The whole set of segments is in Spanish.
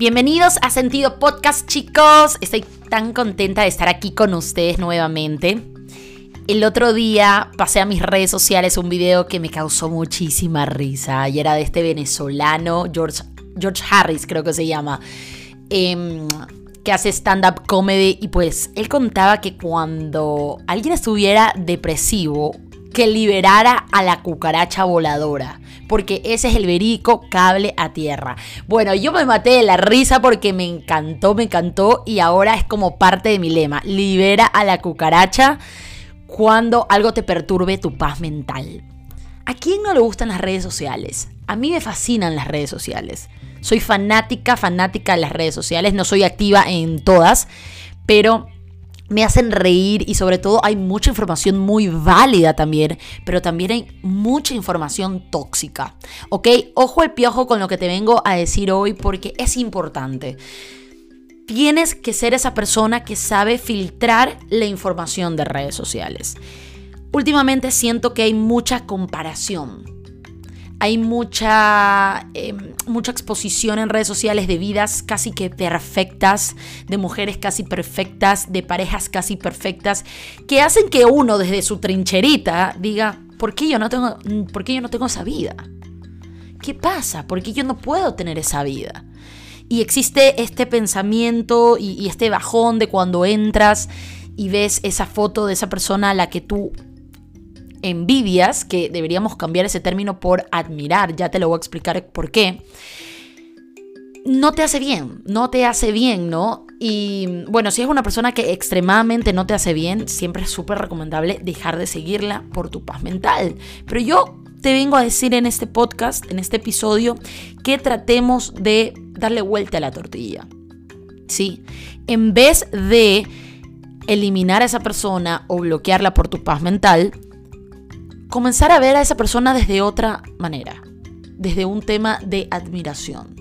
Bienvenidos a Sentido Podcast, chicos. Estoy tan contenta de estar aquí con ustedes nuevamente. El otro día pasé a mis redes sociales un video que me causó muchísima risa y era de este venezolano, George, George Harris creo que se llama, em, que hace stand-up comedy y pues él contaba que cuando alguien estuviera depresivo, que liberara a la cucaracha voladora porque ese es el verico cable a tierra. Bueno, yo me maté de la risa porque me encantó, me encantó y ahora es como parte de mi lema. Libera a la cucaracha cuando algo te perturbe tu paz mental. ¿A quién no le gustan las redes sociales? A mí me fascinan las redes sociales. Soy fanática, fanática de las redes sociales. No soy activa en todas, pero me hacen reír y sobre todo hay mucha información muy válida también, pero también hay mucha información tóxica. ¿Ok? Ojo al piojo con lo que te vengo a decir hoy porque es importante. Tienes que ser esa persona que sabe filtrar la información de redes sociales. Últimamente siento que hay mucha comparación hay mucha, em, mucha exposición en redes sociales de vidas casi que perfectas, de mujeres casi perfectas, de parejas casi perfectas, que hacen que uno desde su trincherita diga, ¿por qué yo no tengo, por qué yo no tengo esa vida? ¿Qué pasa? ¿Por qué yo no puedo tener esa vida? Y existe este pensamiento y, y este bajón de cuando entras y ves esa foto de esa persona a la que tú envidias, que deberíamos cambiar ese término por admirar, ya te lo voy a explicar por qué, no te hace bien, no te hace bien, ¿no? Y bueno, si es una persona que extremadamente no te hace bien, siempre es súper recomendable dejar de seguirla por tu paz mental. Pero yo te vengo a decir en este podcast, en este episodio, que tratemos de darle vuelta a la tortilla. Sí, en vez de eliminar a esa persona o bloquearla por tu paz mental, comenzar a ver a esa persona desde otra manera, desde un tema de admiración.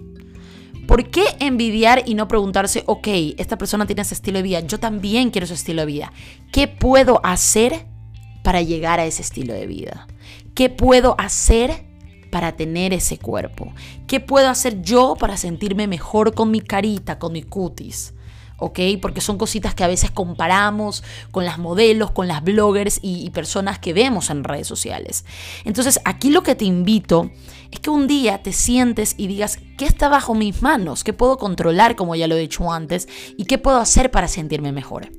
¿Por qué envidiar y no preguntarse, ok, esta persona tiene ese estilo de vida, yo también quiero ese estilo de vida? ¿Qué puedo hacer para llegar a ese estilo de vida? ¿Qué puedo hacer para tener ese cuerpo? ¿Qué puedo hacer yo para sentirme mejor con mi carita, con mi cutis? ¿Ok? Porque son cositas que a veces comparamos con las modelos, con las bloggers y, personas que vemos en redes sociales. Entonces, aquí lo que te invito es que un día te sientes y digas, ¿qué está bajo mis manos? ¿Qué puedo controlar, como ya lo he dicho antes? ¿Y qué puedo hacer para sentirme mejor?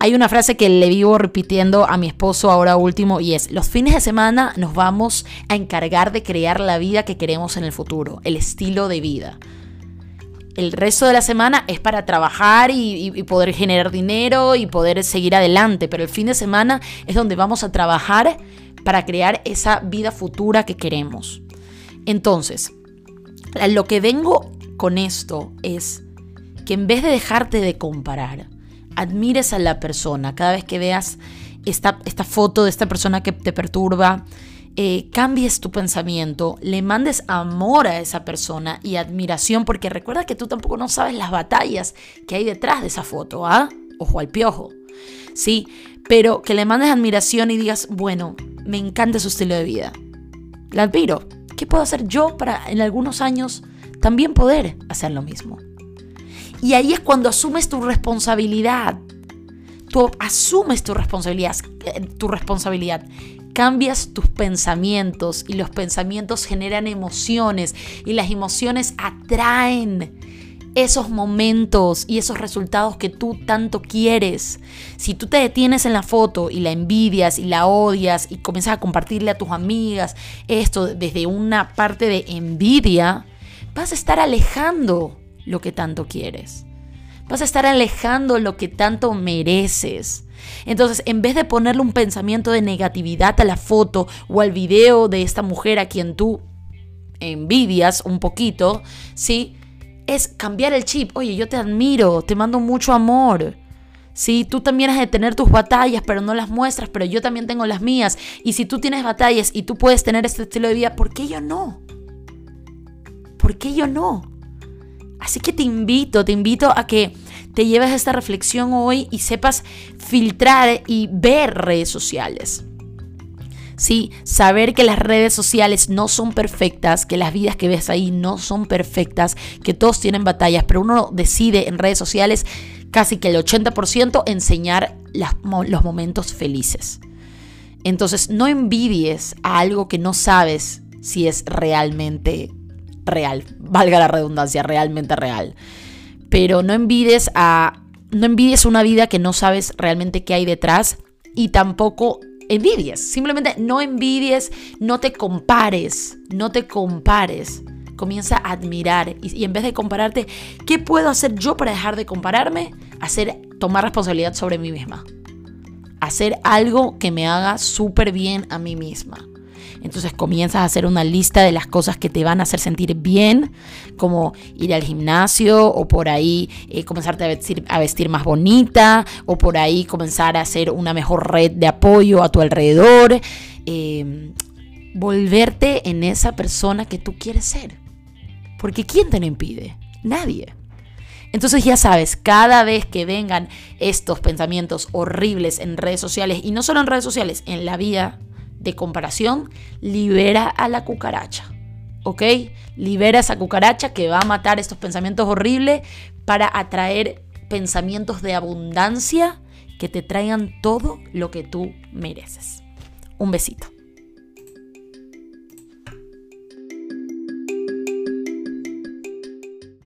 Hay una frase que le vivo repitiendo a mi esposo ahora último y es, los fines de semana nos vamos a encargar de crear la vida que queremos en el futuro, el estilo de vida el resto de la semana es para trabajar y, poder generar dinero y poder seguir adelante, pero el fin de semana es donde vamos a trabajar para crear esa vida futura que queremos. Entonces, lo que vengo con esto es que en vez de dejarte de comparar, admires a la persona cada vez que veas esta, esta foto de esta persona que te perturba, eh, cambies tu pensamiento, le mandes amor a esa persona y admiración, porque recuerda que tú tampoco no sabes las batallas que hay detrás de esa foto, ¿ah? Ojo al piojo. Sí, pero que le mandes admiración y digas, bueno, me encanta su estilo de vida. La admiro. ¿Qué puedo hacer yo para en algunos años también poder hacer lo mismo? Y ahí es cuando asumes tu responsabilidad. Tú asumes tu responsabilidad, eh, tu responsabilidad cambias tus pensamientos y los pensamientos generan emociones y las emociones atraen esos momentos y esos resultados que tú tanto quieres. Si tú te detienes en la foto y la envidias y la odias y comienzas a compartirle a tus amigas esto desde una parte de envidia, vas a estar alejando lo que tanto quieres. Vas a estar alejando lo que tanto mereces. Entonces, en vez de ponerle un pensamiento de negatividad a la foto o al video de esta mujer a quien tú envidias un poquito, ¿sí? Es cambiar el chip. Oye, yo te admiro, te mando mucho amor. Sí, tú también has de tener tus batallas, pero no las muestras, pero yo también tengo las mías. Y si tú tienes batallas y tú puedes tener este estilo de vida, ¿por qué yo no? ¿Por qué yo no? Así que te invito, te invito a que te lleves esta reflexión hoy y sepas filtrar y ver redes sociales. ¿sí? Saber que las redes sociales no son perfectas, que las vidas que ves ahí no son perfectas, que todos tienen batallas, pero uno decide en redes sociales casi que el 80% enseñar los momentos felices. Entonces no envidies a algo que no sabes si es realmente real, valga la redundancia, realmente real. Pero no envidies a no envidies una vida que no sabes realmente qué hay detrás y tampoco envidies. Simplemente no envidies, no te compares, no te compares. Comienza a admirar y, en vez de compararte, ¿qué puedo hacer yo para dejar de compararme? Hacer, tomar responsabilidad sobre mí misma. Hacer algo que me haga súper bien a mí misma. Entonces comienzas a hacer una lista de las cosas que te van a hacer sentir bien, como ir al gimnasio o por ahí eh, comenzarte a vestir, más bonita o por ahí comenzar a hacer una mejor red de apoyo a tu alrededor. Em, volverte en esa persona que tú quieres ser. Porque ¿quién te lo impide? Nadie. Entonces ya sabes, cada vez que vengan estos pensamientos horribles en redes sociales, y no solo en redes sociales, en la vida de comparación, libera a la cucaracha. ¿Ok? Libera esa cucaracha que va a matar estos pensamientos horribles para atraer pensamientos de abundancia que te traigan todo lo que tú mereces. Un besito.